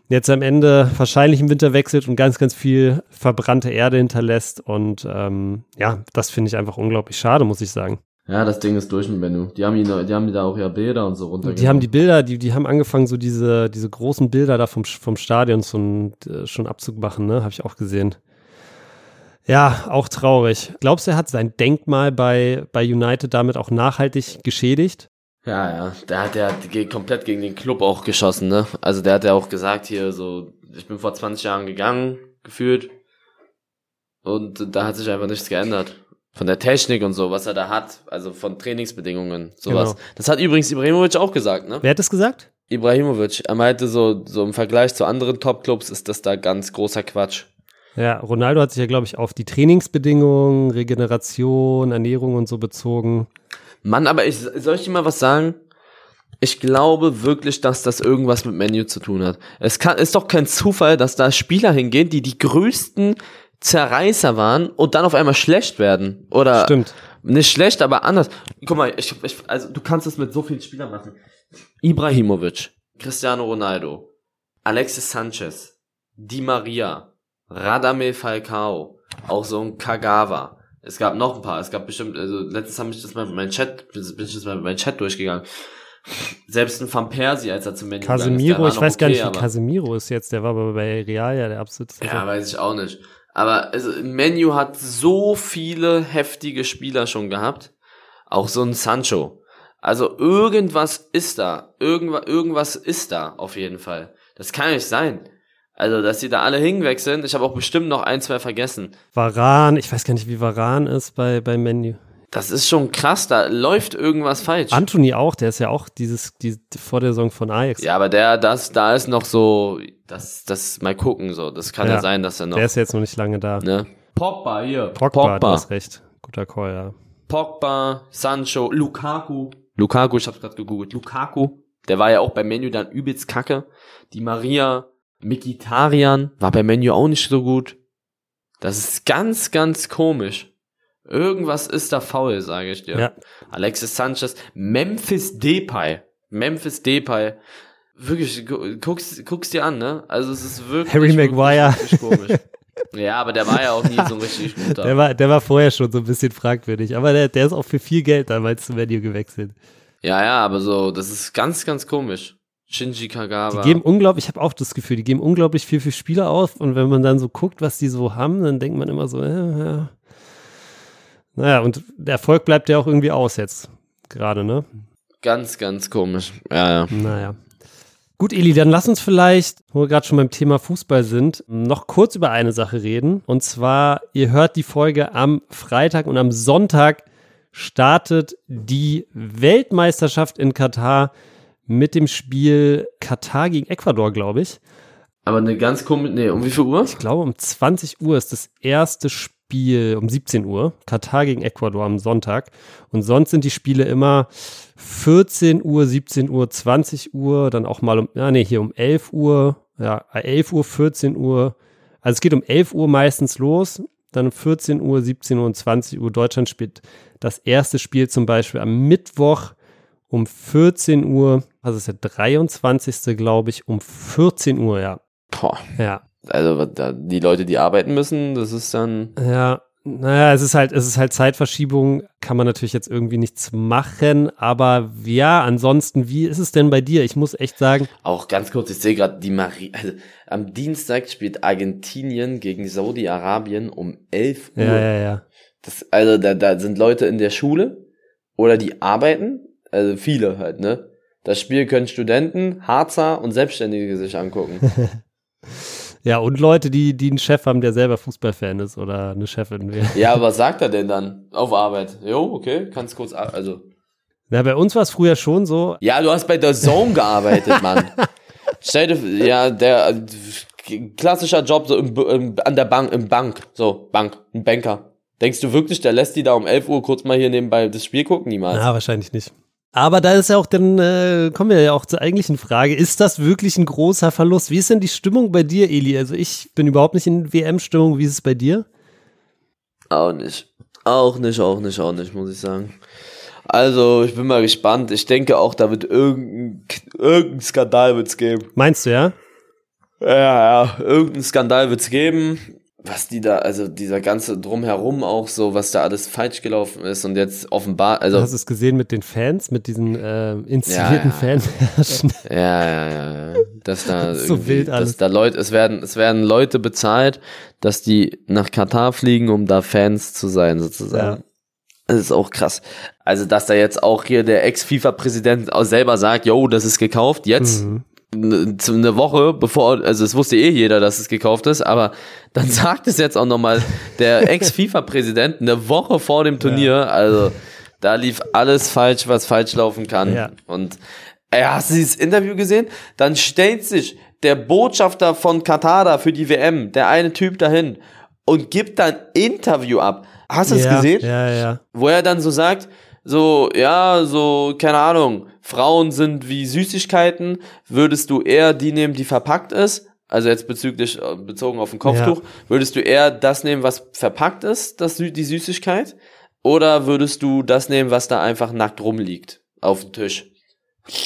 Jetzt am Ende wahrscheinlich im Winter wechselt und ganz, ganz viel verbrannte Erde hinterlässt. Und ähm, ja, das finde ich einfach unglaublich schade, muss ich sagen. Ja, das Ding ist durch mit Bennu. Die haben ihn, die haben da auch ja Bilder und so runter. Die haben die Bilder, die, die haben angefangen, so diese, diese großen Bilder da vom, vom Stadion schon, äh, schon abzumachen, ne? Habe ich auch gesehen. Ja, auch traurig. Glaubst du, er hat sein Denkmal bei, bei United damit auch nachhaltig geschädigt? Ja, ja, der hat ja komplett gegen den Club auch geschossen, ne? Also der hat ja auch gesagt hier so, ich bin vor 20 Jahren gegangen, gefühlt. Und da hat sich einfach nichts geändert. Von der Technik und so, was er da hat, also von Trainingsbedingungen, sowas. Genau. Das hat übrigens Ibrahimovic auch gesagt, ne? Wer hat das gesagt? Ibrahimovic. Er meinte so, so im Vergleich zu anderen Top-Clubs ist das da ganz großer Quatsch. Ja, Ronaldo hat sich ja, glaube ich, auf die Trainingsbedingungen, Regeneration, Ernährung und so bezogen. Mann, aber ich, soll ich dir mal was sagen? Ich glaube wirklich, dass das irgendwas mit Menu zu tun hat. Es kann, ist doch kein Zufall, dass da Spieler hingehen, die die größten Zerreißer waren und dann auf einmal schlecht werden. Oder Stimmt. nicht schlecht, aber anders. Guck mal, ich, ich, also du kannst es mit so vielen Spielern machen. Ibrahimovic, Cristiano Ronaldo, Alexis Sanchez, Di Maria, Radamel Falcao, auch so ein Kagawa. Es gab noch ein paar. Es gab bestimmt, also letztens habe ich das mal mit meinem Chat, bin ich das mal mit meinem Chat durchgegangen. Selbst ein Van Persie, als er zum Menu Casemiro, ist, ich weiß okay, gar nicht, wie Casemiro ist jetzt. Der war aber bei Real ja der absolute. Ja, weiß ich auch nicht. Aber also, Menu hat so viele heftige Spieler schon gehabt. Auch so ein Sancho. Also irgendwas ist da. Irgendwas, irgendwas ist da auf jeden Fall. Das kann nicht sein. Also, dass sie da alle hinwechseln. Ich habe auch bestimmt noch ein, zwei vergessen. Varan, ich weiß gar nicht, wie Varan ist bei, bei Menu. Das ist schon krass, da läuft irgendwas falsch. Anthony auch, der ist ja auch dieses, die, vor der Saison von Ajax. Ja, aber der, das, da ist noch so, das, das mal gucken, so. Das kann ja, ja sein, dass er noch. Der ist jetzt noch nicht lange da. Ne? Pogba hier. Pogba, Pogba. du hast recht. Guter Call, ja. Pogba, Sancho, Lukaku. Lukaku, ich hab's gerade gegoogelt. Lukaku, der war ja auch beim Menu dann übelst kacke. Die Maria, Mikitarian war beim Menu auch nicht so gut. Das ist ganz, ganz komisch. Irgendwas ist da faul, sage ich dir. Ja. Alexis Sanchez, Memphis Depay. Memphis Depay. Wirklich, guck's, guck's dir an, ne? Also es ist wirklich, Harry Maguire. Wirklich, komisch. Ja, aber der war ja auch nie so richtig gut. Der war, der war vorher schon so ein bisschen fragwürdig. Aber der, der ist auch für viel Geld damals zum Menu gewechselt. Ja, ja, aber so, das ist ganz, ganz komisch. Shinji Kagawa. Die geben unglaublich, ich habe auch das Gefühl, die geben unglaublich viel für Spieler auf und wenn man dann so guckt, was die so haben, dann denkt man immer so, äh, ja. Naja, und der Erfolg bleibt ja auch irgendwie aus jetzt gerade, ne? Ganz, ganz komisch. Ja, ja. Naja. Gut, Eli, dann lass uns vielleicht, wo wir gerade schon beim Thema Fußball sind, noch kurz über eine Sache reden. Und zwar, ihr hört die Folge am Freitag und am Sonntag startet die Weltmeisterschaft in Katar mit dem Spiel Katar gegen Ecuador, glaube ich. Aber eine ganz komische, nee, um wie viel Uhr? Ich glaube, um 20 Uhr ist das erste Spiel, um 17 Uhr. Katar gegen Ecuador am Sonntag. Und sonst sind die Spiele immer 14 Uhr, 17 Uhr, 20 Uhr, dann auch mal um, ja, nee, hier um 11 Uhr, ja, 11 Uhr, 14 Uhr. Also es geht um 11 Uhr meistens los, dann um 14 Uhr, 17 Uhr und 20 Uhr. Deutschland spielt das erste Spiel zum Beispiel am Mittwoch um 14 Uhr, also ist der 23. glaube ich, um 14 Uhr, ja. Boah. Ja. Also die Leute, die arbeiten müssen, das ist dann. Ja, naja, es ist halt, es ist halt Zeitverschiebung, kann man natürlich jetzt irgendwie nichts machen, aber ja, ansonsten, wie ist es denn bei dir? Ich muss echt sagen. Auch ganz kurz, ich sehe gerade die Marie, also am Dienstag spielt Argentinien gegen Saudi-Arabien um 11 Uhr. Ja, ja, ja. Das, also da, da sind Leute in der Schule oder die arbeiten also viele halt, ne? Das Spiel können Studenten, Harzer und Selbstständige sich angucken. ja, und Leute, die, die einen Chef haben, der selber Fußballfan ist oder eine Chefin. ja, was sagt er denn dann auf Arbeit? Jo, okay, kannst kurz, also. Na, bei uns war es früher schon so. Ja, du hast bei der Zone gearbeitet, Mann. Stell dir, ja, der klassischer Job so im, im, an der Bank, im Bank, so, Bank, ein Banker. Denkst du wirklich, der lässt die da um 11 Uhr kurz mal hier nebenbei das Spiel gucken? Niemals. Ja, wahrscheinlich nicht. Aber da ist ja auch dann, äh, kommen wir ja auch zur eigentlichen Frage, ist das wirklich ein großer Verlust? Wie ist denn die Stimmung bei dir, Eli? Also ich bin überhaupt nicht in WM-Stimmung, wie ist es bei dir? Auch nicht. Auch nicht, auch nicht, auch nicht, muss ich sagen. Also, ich bin mal gespannt. Ich denke auch, da wird irgendein, irgendein Skandal wird's geben. Meinst du, ja? Ja, ja, irgendein Skandal wird's geben. Was die da, also dieser ganze Drumherum auch so, was da alles falsch gelaufen ist und jetzt offenbar, also. Hast du es gesehen mit den Fans, mit diesen äh, inszenierten Ja, ja. Fanmärschen? Ja, ja, ja, ja. Dass da So irgendwie, wild alles. dass da Leute, es werden, es werden Leute bezahlt, dass die nach Katar fliegen, um da Fans zu sein, sozusagen. Ja. Das ist auch krass. Also, dass da jetzt auch hier der Ex-FIFA-Präsident selber sagt, yo, das ist gekauft, jetzt, Mhm. Ne- eine Woche bevor, also es wusste eh jeder, dass es gekauft ist, aber dann sagt es jetzt auch nochmal der Ex-FIFA-Präsident eine Woche vor dem Turnier, also da lief alles falsch, was falsch laufen kann. Ja. Und ey, hast du dieses Interview gesehen? Dann stellt sich der Botschafter von Katar da für die WM, der eine Typ dahin und gibt dann Interview ab. Hast du es ja, gesehen? Ja, ja. wo er dann so sagt, so, ja, so, keine Ahnung, Frauen sind wie Süßigkeiten, würdest du eher die nehmen, die verpackt ist? Also jetzt bezüglich, äh, bezogen auf ein Kopftuch, würdest du eher das nehmen, was verpackt ist, das, die Süßigkeit? Oder würdest du das nehmen, was da einfach nackt rumliegt, auf dem Tisch?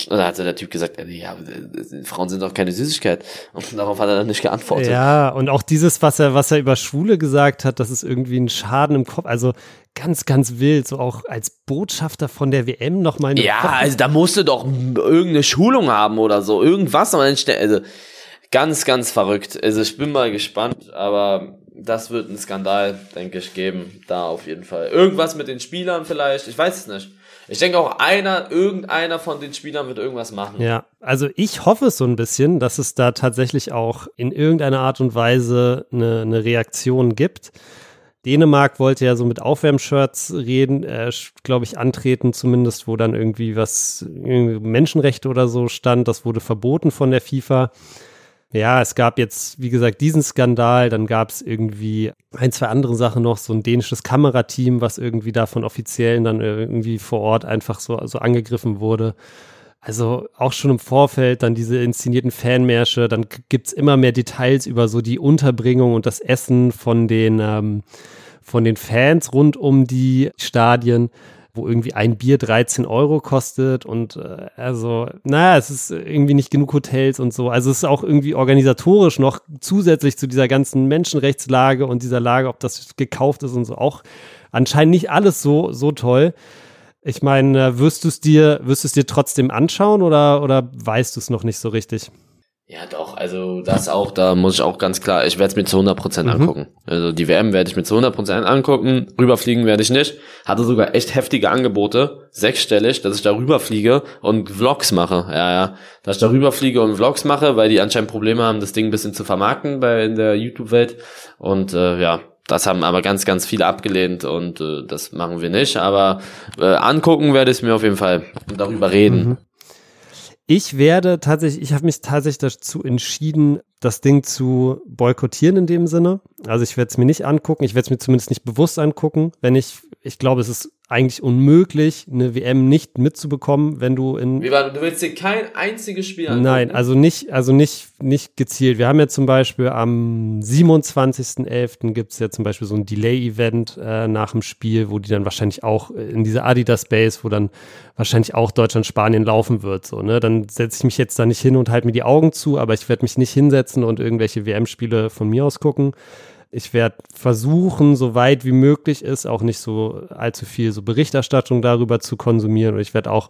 Und da hat der Typ gesagt, äh, ja, äh, Frauen sind doch keine Süßigkeit. Und darauf hat er dann nicht geantwortet. Ja, und auch dieses, was er, was er über Schwule gesagt hat, das ist irgendwie ein Schaden im Kopf. Also ganz, ganz wild. So auch als Botschafter von der WM nochmal Ja, also da musst du doch irgendeine Schulung haben oder so, irgendwas. Also ganz, ganz verrückt. Also ich bin mal gespannt, aber das wird einen Skandal, denke ich, geben. Da auf jeden Fall. Irgendwas mit den Spielern vielleicht, ich weiß es nicht. Ich denke auch einer, irgendeiner von den Spielern wird irgendwas machen. Ja, also ich hoffe so ein bisschen, dass es da tatsächlich auch in irgendeiner Art und Weise eine, eine Reaktion gibt. Dänemark wollte ja so mit Aufwärmshirts reden, äh, glaube ich, antreten, zumindest, wo dann irgendwie was, irgendwie Menschenrechte oder so stand. Das wurde verboten von der FIFA. Ja, es gab jetzt, wie gesagt, diesen Skandal, dann gab es irgendwie ein, zwei andere Sachen noch, so ein dänisches Kamerateam, was irgendwie da von Offiziellen dann irgendwie vor Ort einfach so, so angegriffen wurde. Also auch schon im Vorfeld dann diese inszenierten Fanmärsche, dann g- gibt's immer mehr Details über so die Unterbringung und das Essen von den, ähm, von den Fans rund um die Stadien, wo irgendwie ein Bier 13 Euro kostet und äh, also, naja, es ist irgendwie nicht genug Hotels und so. Also es ist auch irgendwie organisatorisch noch zusätzlich zu dieser ganzen Menschenrechtslage und dieser Lage, ob das gekauft ist und so, auch anscheinend nicht alles so, so toll. Ich meine, äh, wirst du es dir, wirst du es dir trotzdem anschauen oder, oder weißt du es noch nicht so richtig? Ja, doch, also das auch, da muss ich auch ganz klar, ich werde es mir zu 100% Mhm. angucken. Also die WM werde ich mir zu 100% angucken, rüberfliegen werde ich nicht. Hatte sogar echt heftige Angebote, sechsstellig, dass ich da rüberfliege und Vlogs mache. Ja, ja, dass ich da rüberfliege und Vlogs mache, weil die anscheinend Probleme haben, das Ding ein bisschen zu vermarkten bei in der YouTube-Welt. Und äh, ja, das haben aber ganz, ganz viele abgelehnt und äh, das machen wir nicht. Aber äh, angucken werde ich es mir auf jeden Fall und darüber reden. Mhm. Ich werde tatsächlich, ich habe mich tatsächlich dazu entschieden, das Ding zu boykottieren in dem Sinne. Also ich werde es mir nicht angucken, ich werde es mir zumindest nicht bewusst angucken, wenn ich, ich glaube, es ist eigentlich unmöglich, eine WM nicht mitzubekommen, wenn du in Wie war, du willst dir kein einziges Spiel angucken? Nein, also nicht, also nicht, nicht gezielt. Wir haben ja zum Beispiel am 27.11. gibt es ja zum Beispiel so ein Delay-Event äh, nach dem Spiel, wo die dann wahrscheinlich auch äh, in dieser Adidas Base, wo dann wahrscheinlich auch Deutschland, Spanien laufen wird. So, ne? Dann setze ich mich jetzt da nicht hin und halte mir die Augen zu, aber ich werde mich nicht hinsetzen und irgendwelche WM-Spiele von mir aus gucken. Ich werde versuchen, so weit wie möglich ist, auch nicht so allzu viel so Berichterstattung darüber zu konsumieren. Und ich werde auch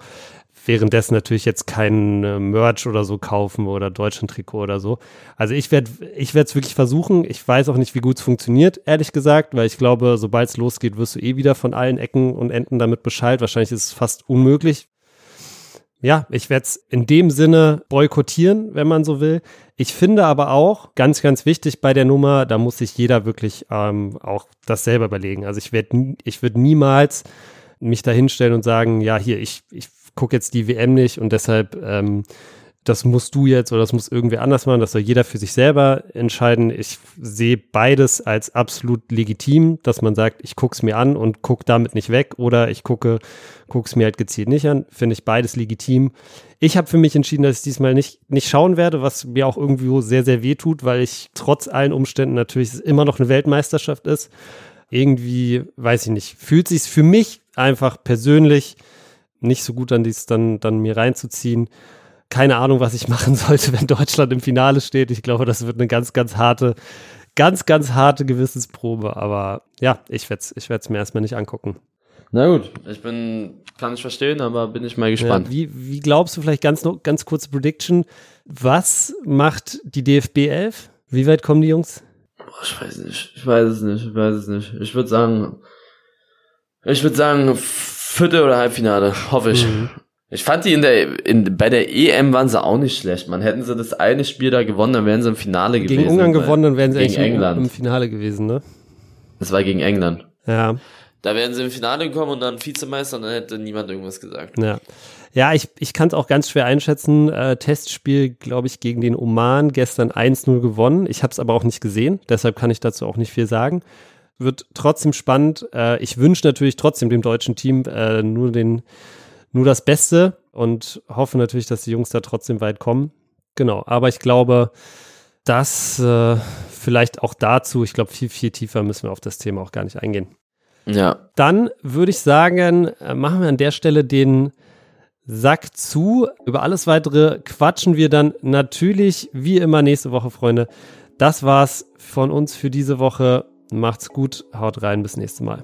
währenddessen natürlich jetzt keinen äh, Merch oder so kaufen oder Deutschland-Trikot oder so. Also ich werde ich werde es wirklich versuchen. Ich weiß auch nicht, wie gut es funktioniert, ehrlich gesagt, weil ich glaube, sobald es losgeht, wirst du eh wieder von allen Ecken und Enden damit Bescheid. Wahrscheinlich ist es fast unmöglich. Ja, ich werde es in dem Sinne boykottieren, wenn man so will. Ich finde aber auch, ganz, ganz wichtig bei der Nummer, da muss sich jeder wirklich ähm, auch das selber überlegen. Also ich werde ich würde niemals mich da hinstellen und sagen, ja, hier, ich, ich gucke jetzt die WM nicht und deshalb ähm, das musst du jetzt oder das muss irgendwer anders machen, das soll jeder für sich selber entscheiden. Ich sehe beides als absolut legitim, dass man sagt, ich gucke es mir an und gucke damit nicht weg oder ich gucke es mir halt gezielt nicht an. Finde ich beides legitim. Ich habe für mich entschieden, dass ich diesmal nicht, nicht schauen werde, was mir auch irgendwie sehr, sehr weh tut, weil ich trotz allen Umständen natürlich immer noch eine Weltmeisterschaft ist. Irgendwie, weiß ich nicht, fühlt sich für mich einfach persönlich nicht so gut an, dies dann, dann mir reinzuziehen keine Ahnung, was ich machen sollte, wenn Deutschland im Finale steht. Ich glaube, das wird eine ganz, ganz harte ganz, ganz harte Gewissensprobe, aber ja, ich werde es ich werd's mir erstmal nicht angucken. Na gut, ich bin, kann ich verstehen, aber bin ich mal gespannt. Ja, wie, wie glaubst du, vielleicht ganz, noch, ganz kurze Prediction, was macht die DFB 11? Wie weit kommen die Jungs? Ich weiß nicht, ich weiß es nicht, ich weiß es nicht. Ich würde sagen, ich würde sagen, Vierte oder Halbfinale, hoffe ich. Mhm. Ich fand die in der, in, bei der EM waren sie auch nicht schlecht. Man hätten sie das eine Spiel da gewonnen, dann wären sie im Finale gegen gewesen. Gegen Ungarn gewonnen, dann wären sie gegen England. im Finale gewesen, ne? Das war gegen England. Ja. Da wären sie im Finale gekommen und dann Vizemeister und dann hätte niemand irgendwas gesagt. Ja. Ja, ich, ich kann es auch ganz schwer einschätzen. Äh, Testspiel, glaube ich, gegen den Oman gestern 1-0 gewonnen. Ich habe es aber auch nicht gesehen, deshalb kann ich dazu auch nicht viel sagen. Wird trotzdem spannend. Äh, ich wünsche natürlich trotzdem dem deutschen Team äh, nur, den, nur das Beste und hoffe natürlich, dass die Jungs da trotzdem weit kommen. Genau, aber ich glaube, dass äh, vielleicht auch dazu, ich glaube, viel, viel tiefer müssen wir auf das Thema auch gar nicht eingehen. Ja. Dann würde ich sagen, äh, machen wir an der Stelle den Sack zu. Über alles weitere quatschen wir dann natürlich wie immer nächste Woche, Freunde. Das war's von uns für diese Woche. Macht's gut, haut rein, bis nächste Mal.